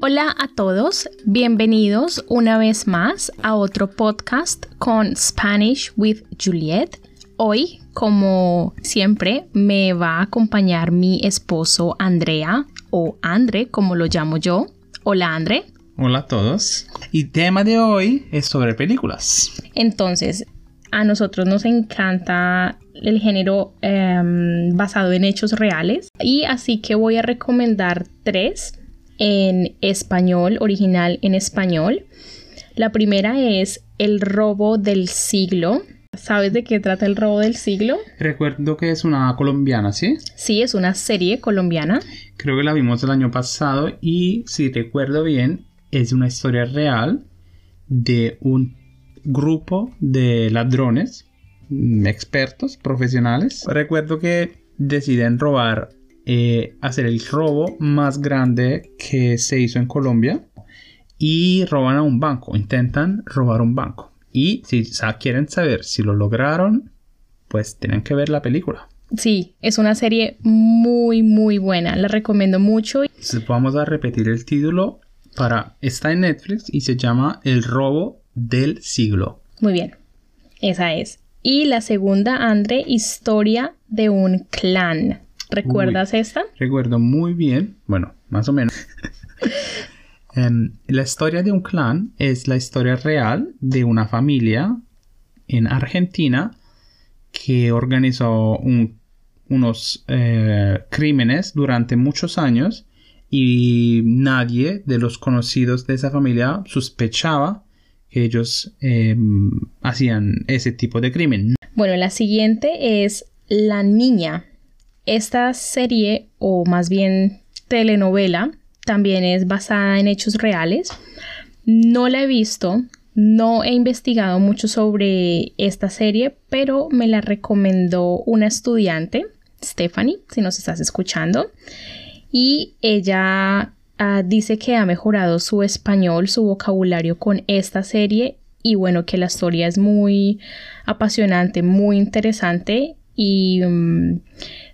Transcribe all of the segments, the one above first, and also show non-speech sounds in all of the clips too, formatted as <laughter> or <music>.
Hola a todos, bienvenidos una vez más a otro podcast con Spanish with Juliet. Hoy, como siempre, me va a acompañar mi esposo Andrea o Andre, como lo llamo yo. Hola Andre. Hola a todos. Y tema de hoy es sobre películas. Entonces, a nosotros nos encanta el género em, basado en hechos reales y así que voy a recomendar tres en español, original en español. La primera es El robo del siglo. ¿Sabes de qué trata el robo del siglo? Recuerdo que es una colombiana, ¿sí? Sí, es una serie colombiana. Creo que la vimos el año pasado y si recuerdo bien, es una historia real de un grupo de ladrones expertos, profesionales. Recuerdo que deciden robar eh, hacer el robo más grande que se hizo en Colombia y roban a un banco, intentan robar un banco. Y si quieren saber si lo lograron, pues tienen que ver la película. Sí, es una serie muy, muy buena. La recomiendo mucho. Vamos a repetir el título para. Está en Netflix y se llama El robo del siglo. Muy bien, esa es. Y la segunda, Andre, Historia de un clan. ¿Recuerdas esta? Recuerdo muy bien, bueno, más o menos. <laughs> Em, la historia de un clan es la historia real de una familia en Argentina que organizó unos eh, crímenes durante muchos años y nadie de los conocidos de esa familia sospechaba que ellos em, hacían ese tipo de crimen. Bueno, la siguiente es La Niña. Esta serie, o más bien telenovela, también es basada en hechos reales. No la he visto, no he investigado mucho sobre esta serie, pero me la recomendó una estudiante, Stephanie, si nos estás escuchando. Y ella ah, dice que ha mejorado su español, su vocabulario con esta serie y bueno, que la historia es muy apasionante, muy interesante y mm,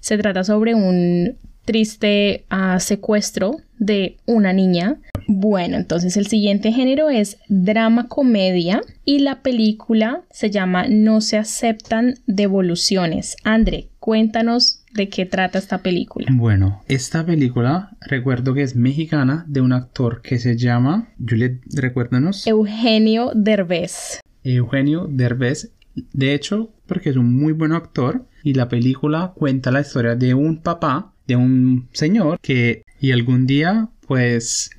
se trata sobre un triste ah, secuestro de una niña. Bueno, entonces el siguiente género es drama comedia y la película se llama No se aceptan devoluciones. André, cuéntanos de qué trata esta película. Bueno, esta película recuerdo que es mexicana de un actor que se llama, Juliet, recuérdanos. Eugenio Derbez. Eugenio Derbez. De hecho, porque es un muy buen actor y la película cuenta la historia de un papá, de un señor que y algún día pues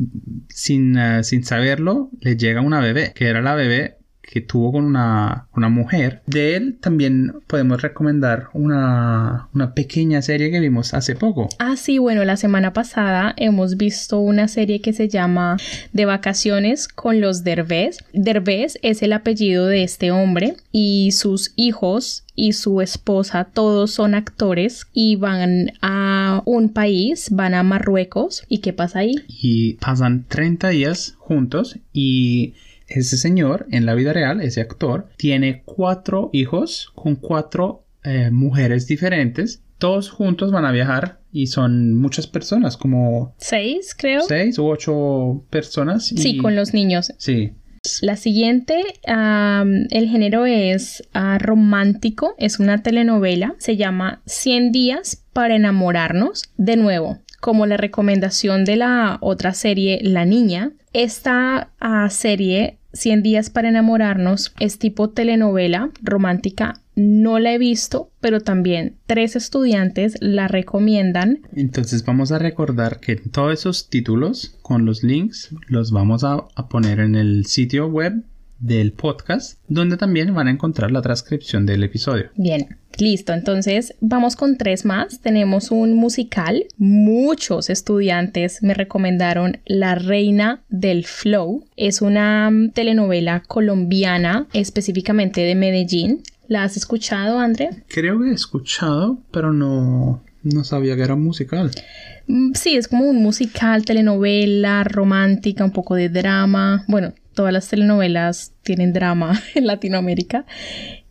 sin, eh, sin saberlo le llega una bebé, que era la bebé que tuvo con una, una mujer. De él también podemos recomendar una, una, pequeña serie que vimos hace poco. Ah, sí, bueno, la semana pasada hemos visto una serie que se llama De vacaciones con los Derbez. Derbez es el apellido de este hombre y sus hijos y su esposa todos son actores y van a un país, van a Marruecos. ¿Y qué pasa ahí? Y pasan 30 días juntos y ese señor, en la vida real, ese actor, tiene cuatro hijos con cuatro eh, mujeres diferentes. Todos juntos van a viajar y son muchas personas, como... Seis, creo. Seis u ocho personas. Sí, con los niños. Sí. La siguiente, el género es ah, romántico, es una telenovela, se llama 100 días para enamorarnos. De nuevo, como la recomendación de la otra serie La Niña, esta ah, serie 100 días para enamorarnos es tipo telenovela romántica. No la he visto, pero también tres estudiantes la recomiendan. Entonces vamos a recordar que todos esos títulos con los links los vamos a, a poner en el sitio web del podcast, donde también van a encontrar la transcripción del episodio. Bien, listo. Entonces vamos con tres más. Tenemos un musical. Muchos estudiantes me recomendaron La Reina del Flow. Es una mm, telenovela colombiana, específicamente de Medellín. ¿La has escuchado, André? Creo que he escuchado, pero no, no sabía que era un musical. Mm, sí, es como un musical, telenovela, romántica, un poco de drama. Bueno, todas las telenovelas tienen drama <laughs> en Latinoamérica.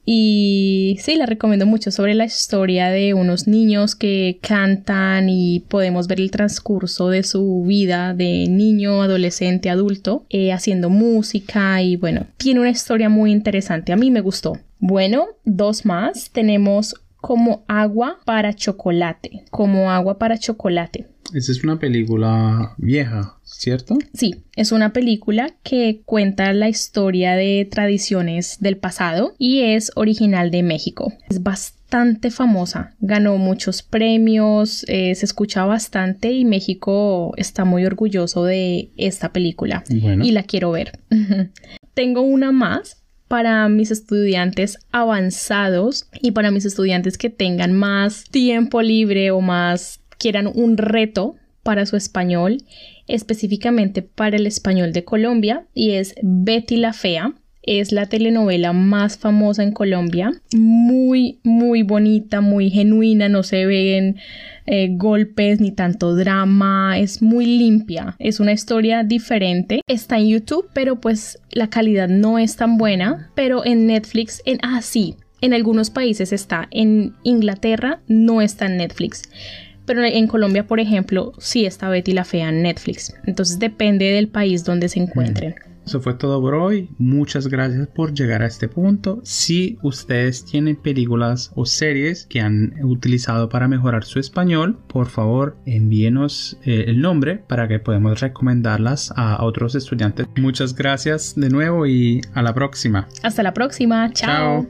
Y sí, la recomiendo mucho sobre la historia de unos niños que cantan y podemos ver el transcurso de su vida de niño, adolescente, adulto, eh, haciendo música y bueno, tiene una historia muy interesante. A mí me gustó. Bueno, dos más. Tenemos como agua para chocolate. Como agua para chocolate. Esa es una película vieja, ¿cierto? Sí, es una película que cuenta la historia de tradiciones del pasado y es original de México. Es bastante famosa, ganó muchos premios, eh, se escucha bastante y México está muy orgulloso de esta película y la quiero ver. <laughs> Tengo una más para mis estudiantes avanzados y para mis estudiantes que tengan más tiempo libre o más quieran un reto para su español, específicamente para el español de Colombia, y es Betty la Fea. Es la telenovela más famosa en Colombia, muy, muy bonita, muy genuina, no se ven eh, golpes ni tanto drama, es muy limpia, es una historia diferente. Está en YouTube, pero pues la calidad no es tan buena, pero en Netflix, en, ah sí, en algunos países está, en Inglaterra no está en Netflix. Pero en Colombia, por ejemplo, sí está Betty la Fea en Netflix. Entonces depende del país donde se encuentren. Eso fue todo por hoy. Muchas gracias por llegar a este punto. Si ustedes tienen películas o series que han utilizado para mejorar su español, por favor envíenos eh, el nombre para que podamos recomendarlas a otros estudiantes. Muchas gracias de nuevo y a la próxima. Hasta la próxima. Chao.